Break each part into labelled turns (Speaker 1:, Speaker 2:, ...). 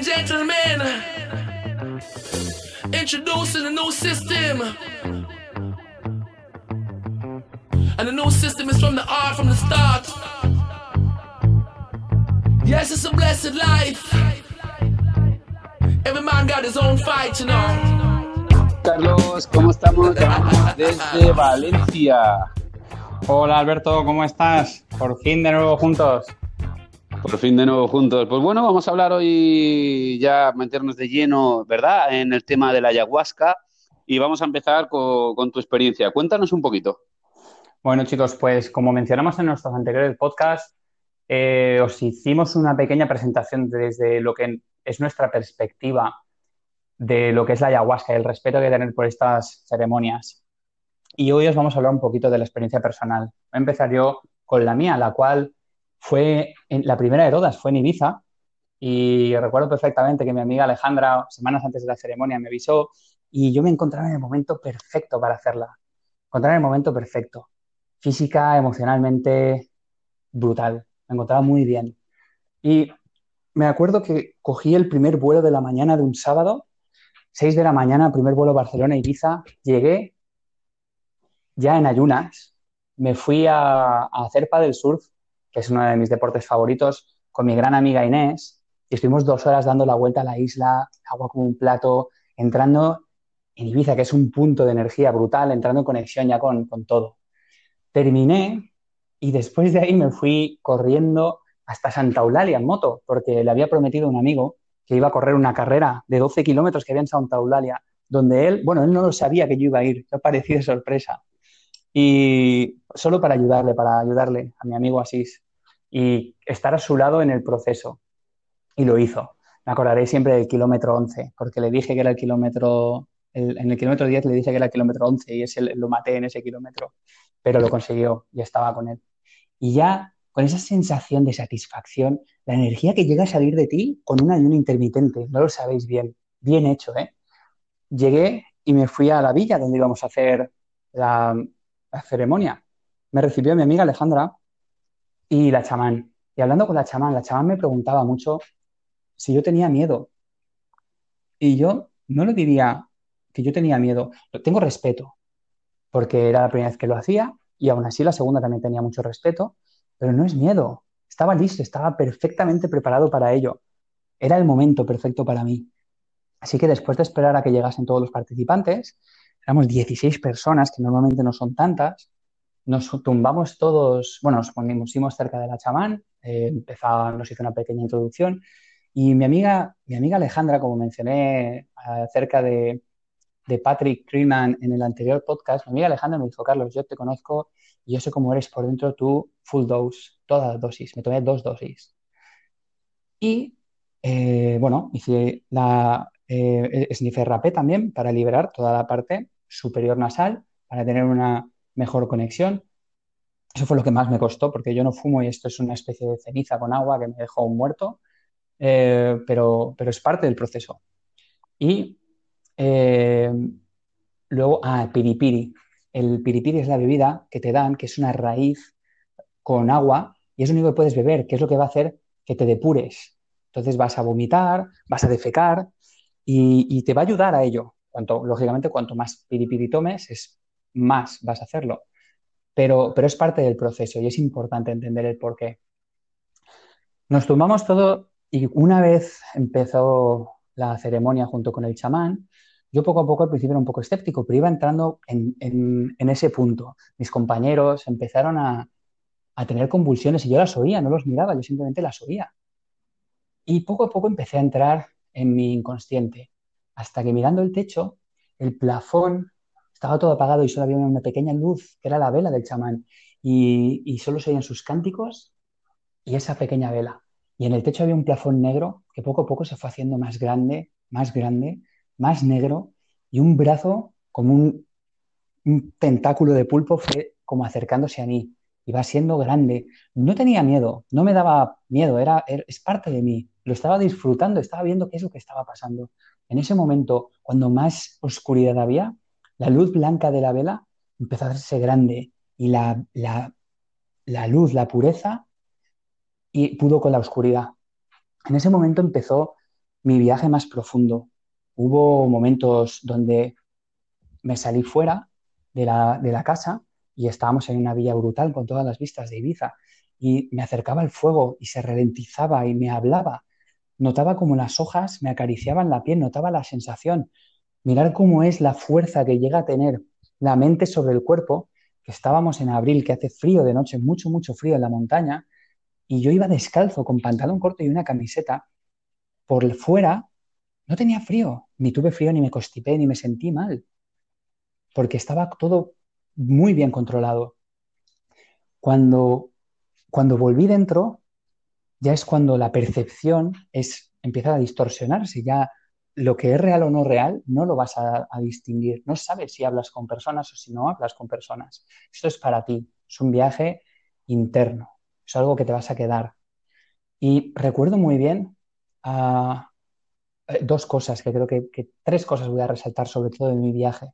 Speaker 1: and gentlemen, introducing a new system. And the new system is from the art from the start. Yes, it's a blessed life. Every man got his own fight, you know.
Speaker 2: Carlos, ¿cómo estamos? Desde Valencia.
Speaker 3: Hola Alberto, ¿cómo estás? Por fin de nuevo juntos.
Speaker 2: Por fin de nuevo juntos. Pues bueno, vamos a hablar hoy ya, meternos de lleno, ¿verdad?, en el tema de la ayahuasca y vamos a empezar con, tu experiencia. Cuéntanos un poquito.
Speaker 3: Bueno chicos, pues como mencionamos en nuestros anteriores podcasts, eh, os hicimos una pequeña presentación desde lo que es nuestra perspectiva de lo que es la ayahuasca y el respeto que hay que tener por estas ceremonias. Y hoy os vamos a hablar un poquito de la experiencia personal. Voy a empezar yo con la mía, la cual fue en, la primera de todas, fue en Ibiza. Y recuerdo perfectamente que mi amiga Alejandra, semanas antes de la ceremonia, me avisó y yo me encontraba en el momento perfecto para hacerla. Encontraba en el momento perfecto. Física, emocionalmente, brutal. Me encontraba muy bien. Y me acuerdo que cogí el primer vuelo de la mañana de un sábado, 6 de la mañana, primer vuelo Barcelona-Ibiza. Llegué ya en ayunas. Me fui a, a hacer paddle surf que es uno de mis deportes favoritos, con mi gran amiga Inés, y estuvimos dos horas dando la vuelta a la isla, agua como un plato, entrando en Ibiza, que es un punto de energía brutal, entrando en conexión ya con, con todo. Terminé y después de ahí me fui corriendo hasta Santa Eulalia en moto, porque le había prometido a un amigo que iba a correr una carrera de 12 kilómetros que había en Santa Eulalia, donde él, bueno, él no lo sabía que yo iba a ir, me ha parecido sorpresa. Y solo para ayudarle, para ayudarle a mi amigo Asís y estar a su lado en el proceso. Y lo hizo. Me acordaré siempre del kilómetro 11, porque le dije que era el kilómetro, en el kilómetro 10 le dije que era el kilómetro 11 y ese, lo maté en ese kilómetro, pero lo consiguió y estaba con él. Y ya con esa sensación de satisfacción, la energía que llega a salir de ti con un ayuno intermitente, no lo sabéis bien, bien hecho, ¿eh? Llegué y me fui a la villa donde íbamos a hacer la ceremonia. Me recibió mi amiga Alejandra y la chamán. Y hablando con la chamán, la chamán me preguntaba mucho si yo tenía miedo. Y yo no le diría que yo tenía miedo. Tengo respeto, porque era la primera vez que lo hacía y aún así la segunda también tenía mucho respeto, pero no es miedo. Estaba listo, estaba perfectamente preparado para ello. Era el momento perfecto para mí. Así que después de esperar a que llegasen todos los participantes, éramos 16 personas, que normalmente no son tantas, nos tumbamos todos, bueno, nos pusimos cerca de la chamán, eh, nos hizo una pequeña introducción y mi amiga, mi amiga Alejandra, como mencioné acerca de, de Patrick Freeman en el anterior podcast, mi amiga Alejandra me dijo, Carlos, yo te conozco y yo sé cómo eres por dentro tú, full dose, toda dosis, me tomé dos dosis. Y eh, bueno, hice la eh, sniffer rapé también para liberar toda la parte superior nasal, para tener una mejor conexión. Eso fue lo que más me costó, porque yo no fumo y esto es una especie de ceniza con agua que me dejó muerto, eh, pero, pero es parte del proceso. Y eh, luego, ah, piripiri. El piripiri es la bebida que te dan, que es una raíz con agua, y es lo único que puedes beber, que es lo que va a hacer que te depures. Entonces vas a vomitar, vas a defecar y, y te va a ayudar a ello. Cuanto, lógicamente, cuanto más piripiri tomes, es más vas a hacerlo. Pero, pero es parte del proceso y es importante entender el por qué. Nos tomamos todo y una vez empezó la ceremonia junto con el chamán, yo poco a poco al principio era un poco escéptico, pero iba entrando en, en, ese punto. Mis compañeros empezaron a, a, tener convulsiones y yo las oía, no los miraba, yo simplemente las oía. Y poco a poco empecé a entrar en mi inconsciente, hasta que mirando el techo, el plafón estaba todo apagado y solo había una pequeña luz, que era la vela del chamán, y, solo se oían sus cánticos y esa pequeña vela. Y en el techo había un plafón negro que poco a poco se fue haciendo más grande, más grande, más negro, y un brazo como un, tentáculo de pulpo fue como acercándose a mí. Iba siendo grande. No tenía miedo, no me daba miedo, era, era, es parte de mí. Lo estaba disfrutando, estaba viendo qué es lo que estaba pasando. En ese momento, cuando más oscuridad había, la luz blanca de la vela empezó a hacerse grande y la, luz, la pureza, y pudo con la oscuridad. En ese momento empezó mi viaje más profundo. Hubo momentos donde me salí fuera de la, de la casa y estábamos en una villa brutal con todas las vistas de Ibiza y me acercaba el fuego y se ralentizaba y me hablaba. Notaba como las hojas me acariciaban la piel, notaba la sensación. Mirar cómo es la fuerza que llega a tener la mente sobre el cuerpo, que estábamos en abril, que hace frío de noche, mucho, mucho frío en la montaña, y yo iba descalzo con pantalón corto y una camiseta. Por fuera no tenía frío, ni tuve frío, ni me constipé, ni me sentí mal, porque estaba todo muy bien controlado. Cuando, cuando volví dentro, ya es cuando la percepción es, empieza a distorsionarse, ya lo que es real o no real no lo vas a, distinguir. No sabes si hablas con personas o si no hablas con personas. Esto es para ti, es un viaje interno, es algo que te vas a quedar. Y recuerdo muy bien uh, dos cosas, que creo que, tres cosas voy a resaltar sobre todo de mi viaje.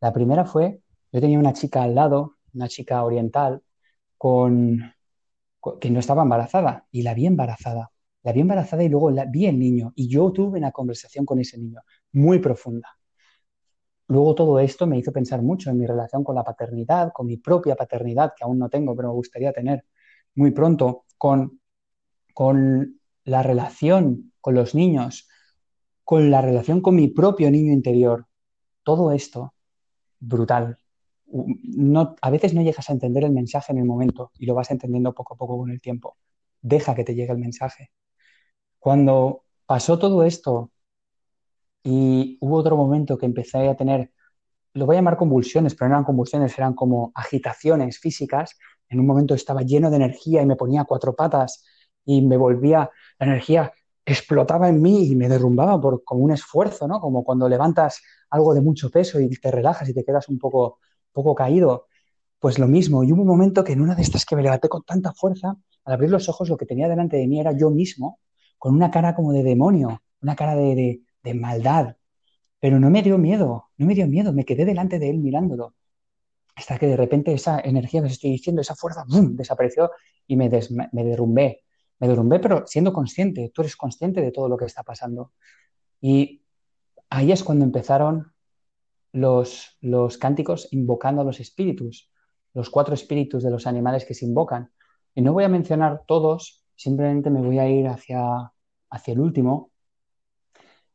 Speaker 3: La primera fue, yo tenía una chica al lado, una chica oriental, con que no estaba embarazada y la vi embarazada la vi embarazada y luego la, vi el niño y yo tuve una conversación con ese niño muy profunda. Luego todo esto me hizo pensar mucho en mi relación con la paternidad, con mi propia paternidad, que aún no tengo, pero me gustaría tener muy pronto, con, con la relación con los niños, con la relación con mi propio niño interior. Todo esto, brutal. No, a veces no llegas a entender el mensaje en el momento y lo vas entendiendo poco a poco con el tiempo. Deja que te llegue el mensaje. Cuando pasó todo esto y hubo otro momento que empecé a tener, lo voy a llamar convulsiones, pero no eran convulsiones, eran como agitaciones físicas. En un momento estaba lleno de energía y me ponía cuatro patas y me volvía, la energía explotaba en mí y me derrumbaba por como un esfuerzo, ¿no? Como cuando levantas algo de mucho peso y te relajas y te quedas un poco, poco caído. Pues lo mismo, y hubo un momento que en una de estas que me levanté con tanta fuerza, al abrir los ojos lo que tenía delante de mí era yo mismo, con una cara como de demonio, una cara de, maldad. Pero no me dio miedo, no me dio miedo, me quedé delante de él mirándolo. Hasta que de repente esa energía que os estoy diciendo, esa fuerza, ¡bum! desapareció y me, des, derrumbé. Me derrumbé, pero siendo consciente, tú eres consciente de todo lo que está pasando. Y ahí es cuando empezaron los, los cánticos invocando a los espíritus, los cuatro espíritus de los animales que se invocan. Y no voy a mencionar todos, simplemente me voy a ir hacia, hacia el último,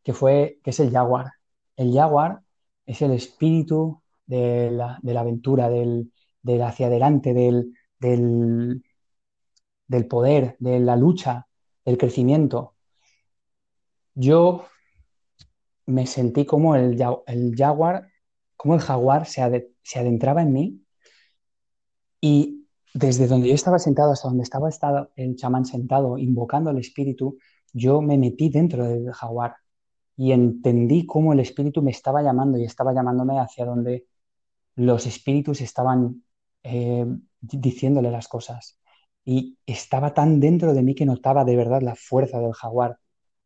Speaker 3: que, fue, que es el jaguar. El jaguar es el espíritu de la, de la aventura, del, del, hacia adelante, del, del, del poder, de la lucha, del crecimiento. Yo me sentí como el, el jaguar, como el jaguar se, se adentraba en mí y desde donde yo estaba sentado hasta donde estaba el chamán sentado, invocando al espíritu, yo me metí dentro del jaguar y entendí cómo el espíritu me estaba llamando y estaba llamándome hacia donde los espíritus estaban eh, diciéndole las cosas. Y estaba tan dentro de mí que notaba de verdad la fuerza del jaguar.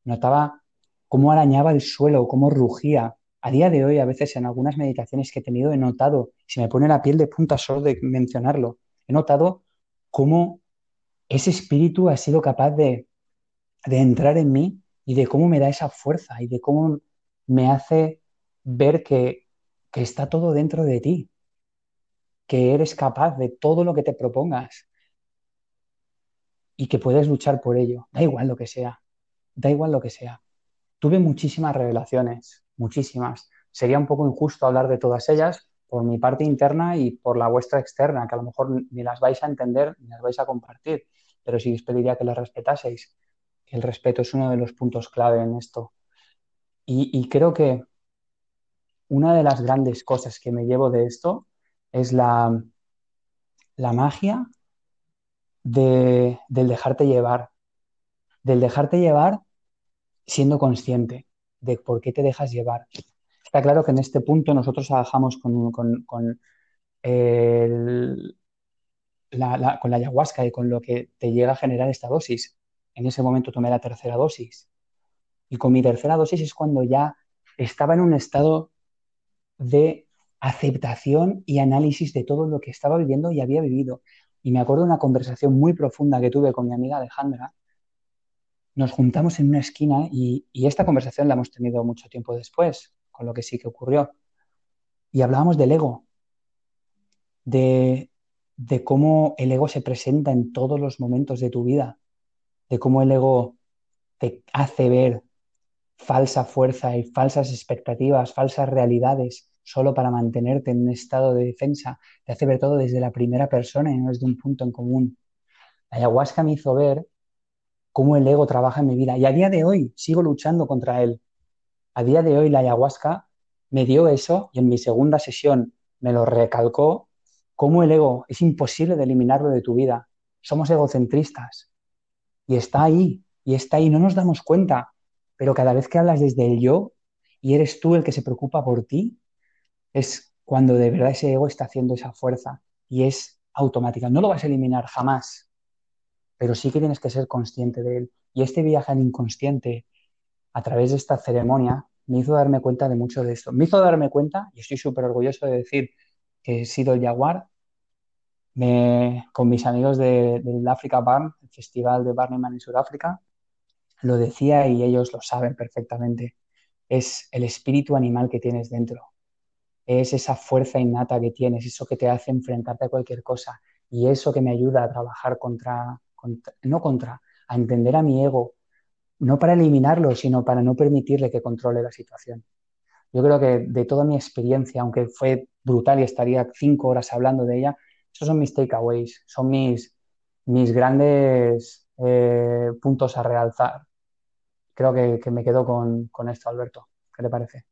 Speaker 3: Notaba cómo arañaba el suelo, cómo rugía. A día de hoy, a veces en algunas meditaciones que he tenido, he notado, se me pone la piel de punta solo de mencionarlo, he notado cómo ese espíritu ha sido capaz de, de entrar en mí y de cómo me da esa fuerza y de cómo me hace ver que, que está todo dentro de ti, que eres capaz de todo lo que te propongas y que puedes luchar por ello. Da igual lo que sea, da igual lo que sea. Tuve muchísimas revelaciones, muchísimas. Sería un poco injusto hablar de todas ellas, por mi parte interna y por la vuestra externa, que a lo mejor ni las vais a entender ni las vais a compartir, pero sí os pediría que las respetaseis. El respeto es uno de los puntos clave en esto. Y, creo que una de las grandes cosas que me llevo de esto es la, la magia de, del dejarte llevar, del dejarte llevar siendo consciente de por qué te dejas llevar, Está claro que en este punto nosotros trabajamos con, con, con, la ayahuasca y con lo que te llega a generar esta dosis. En ese momento tomé la tercera dosis. Y con mi tercera dosis es cuando ya estaba en un estado de aceptación y análisis de todo lo que estaba viviendo y había vivido. Y me acuerdo de una conversación muy profunda que tuve con mi amiga Alejandra, nos juntamos en una esquina y, esta conversación la hemos tenido mucho tiempo después, con lo que sí que ocurrió. Y hablábamos del ego, de, de cómo el ego se presenta en todos los momentos de tu vida, de cómo el ego te hace ver falsa fuerza y falsas expectativas, falsas realidades, solo para mantenerte en un estado de defensa. Te hace ver todo desde la primera persona y no desde un punto en común. La ayahuasca me hizo ver cómo el ego trabaja en mi vida y a día de hoy sigo luchando contra él. A día de hoy la ayahuasca me dio eso y en mi segunda sesión me lo recalcó, cómo el ego es imposible de eliminarlo de tu vida. Somos egocentristas y está ahí, y está ahí, no nos damos cuenta, pero cada vez que hablas desde el yo y eres tú el que se preocupa por ti, es cuando de verdad ese ego está haciendo esa fuerza y es automática. No lo vas a eliminar jamás, pero sí que tienes que ser consciente de él. Y este viaje al inconsciente a través de esta ceremonia me hizo darme cuenta de mucho de esto. Me hizo darme cuenta, y estoy súper orgulloso de decir que he sido el jaguar, con mis amigos del Africa Barn, el festival de Man en Sudáfrica, lo decía y ellos lo saben perfectamente. Es el espíritu animal que tienes dentro. Es esa fuerza innata que tienes, eso que te hace enfrentarte a cualquier cosa. Y eso que me ayuda a trabajar contra, no contra, a entender a mi ego, no para eliminarlo, sino para no permitirle que controle la situación. Yo creo que de toda mi experiencia, aunque fue brutal y estaría cinco horas hablando de ella, esos son mis takeaways, son mis, mis grandes eh, puntos a realzar. Creo que, me quedo con, esto, Alberto. ¿Qué te parece?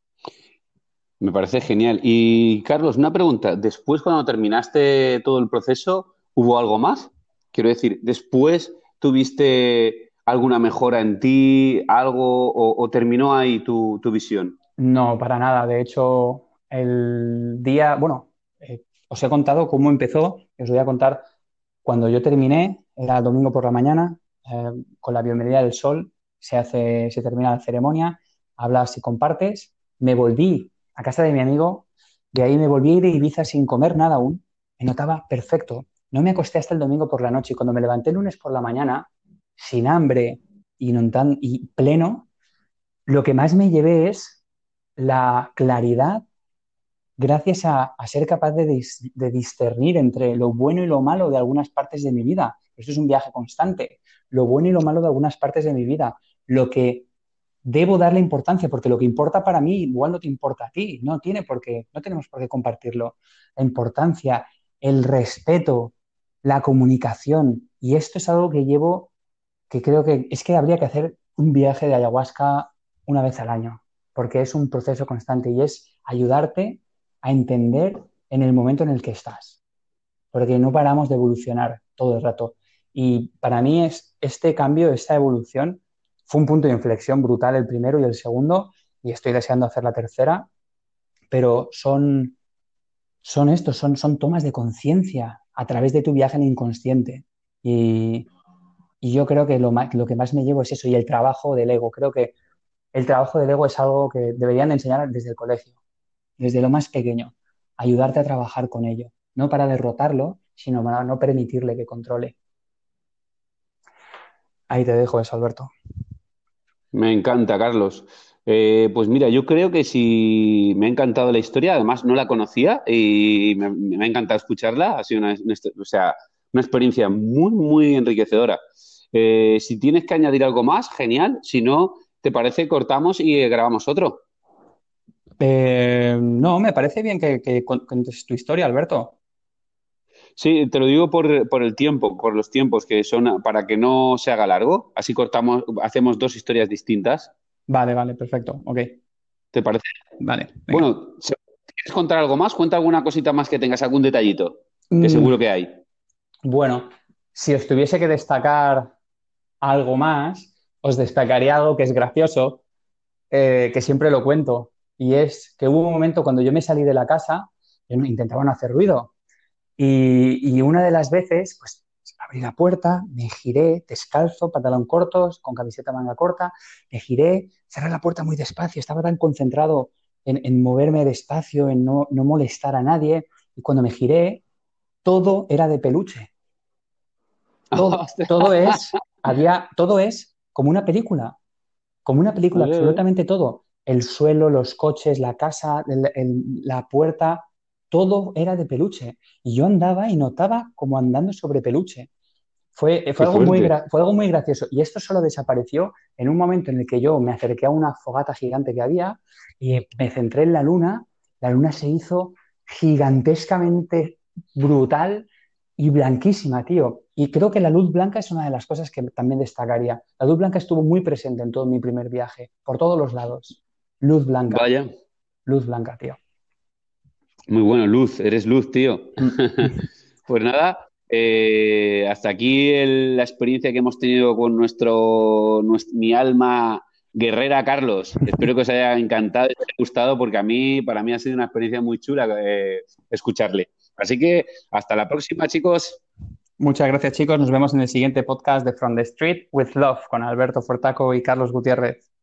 Speaker 2: Me parece genial. Y Carlos, una pregunta. Después, cuando terminaste todo el proceso, ¿hubo algo más? Quiero decir, después tuviste alguna mejora en ti, algo, o, terminó ahí tu, tu, visión?
Speaker 3: No, para nada. De hecho, el día, bueno, os he contado cómo empezó, os voy a contar cuando yo terminé, era domingo por la mañana, eh, con la bienvenida del sol, se, hace, se termina la ceremonia, hablas y compartes, me volví a casa de mi amigo, de ahí me volví a ir a Ibiza sin comer nada aún, me notaba perfecto, no me acosté hasta el domingo por la noche. Y cuando me levanté el lunes por la mañana, sin hambre y, tan, pleno, lo que más me llevé es la claridad gracias a, ser capaz de, discernir entre lo bueno y lo malo de algunas partes de mi vida. Esto es un viaje constante. Lo bueno y lo malo de algunas partes de mi vida. Lo que debo darle importancia, porque lo que importa para mí igual no te importa a ti. No tiene por qué, no tenemos por qué compartirlo. La importancia, el respeto, la comunicación. Y esto es algo que llevo, que creo que es que habría que hacer un viaje de ayahuasca una vez al año, porque es un proceso constante y es ayudarte a entender en el momento en el que estás, porque no paramos de evolucionar todo el rato. Y para mí es este cambio, esta evolución, fue un punto de inflexión brutal el primero y el segundo, y estoy deseando hacer la tercera, pero son, son estos, son, son tomas de conciencia a través de tu viaje en inconsciente. Y, y yo creo que lo, lo, que más me llevo es eso, y el trabajo del ego. Creo que el trabajo del ego es algo que deberían de enseñar desde el colegio desde lo más pequeño, ayudarte a trabajar con ello, no para derrotarlo, sino para no permitirle que controle. Ahí te dejo eso, Alberto.
Speaker 2: Me encanta, Carlos. Eh, pues mira, yo creo que si me ha encantado la historia, además no la conocía y me, ha encantado escucharla, ha sido una, o sea, una experiencia muy, muy enriquecedora. Eh, si tienes que añadir algo más, genial. Si no, ¿te parece? Cortamos y grabamos otro.
Speaker 3: Eh, no, me parece bien que, cuentes tu historia, Alberto.
Speaker 2: Sí, te lo digo por, el tiempo, por los tiempos que son para que no se haga largo. Así cortamos, hacemos dos historias distintas.
Speaker 3: Vale, vale, perfecto. Ok.
Speaker 2: ¿Te parece?
Speaker 3: Vale.
Speaker 2: Bueno, ¿quieres contar algo más? Cuenta alguna cosita más que tengas, algún detallito, que mm. seguro que hay.
Speaker 3: Bueno, si os tuviese que destacar algo más, os destacaría algo que es gracioso, eh, que siempre lo cuento, y es que hubo un momento cuando yo me salí de la casa, intentaba no hacer ruido. Y, una de las veces, pues abrí la puerta, me giré, descalzo, pantalón cortos, con camiseta manga corta, me giré, cerré la puerta muy despacio, estaba tan concentrado en, moverme despacio, en no, molestar a nadie, y cuando me giré, todo era de peluche. Todo, todo es, había, todo es como una película, como una película, absolutamente todo. El suelo, los coches, la casa, la puerta, todo era de peluche. Y yo andaba y notaba como andando sobre peluche. Fue, fue, algo muy fue, algo muy gracioso. Y esto solo desapareció en un momento en el que yo me acerqué a una fogata gigante que había y me centré en la luna. La luna se hizo gigantescamente brutal y blanquísima, tío. Y creo que la luz blanca es una de las cosas que también destacaría. La luz blanca estuvo muy presente en todo mi primer viaje, por todos los lados. Luz blanca.
Speaker 2: Vaya.
Speaker 3: Luz blanca, tío.
Speaker 2: Muy bueno, Luz, eres Luz, tío. pues nada, eh, hasta aquí la experiencia que hemos tenido con nuestro, mi alma guerrera Carlos. Espero que os haya encantado y os haya gustado porque a mí, para mí ha sido una experiencia muy chula eh, escucharle. Así que hasta la próxima, chicos.
Speaker 3: Muchas gracias, chicos. Nos vemos en el siguiente podcast de From the Street with Love con Alberto Fortaco y Carlos Gutiérrez.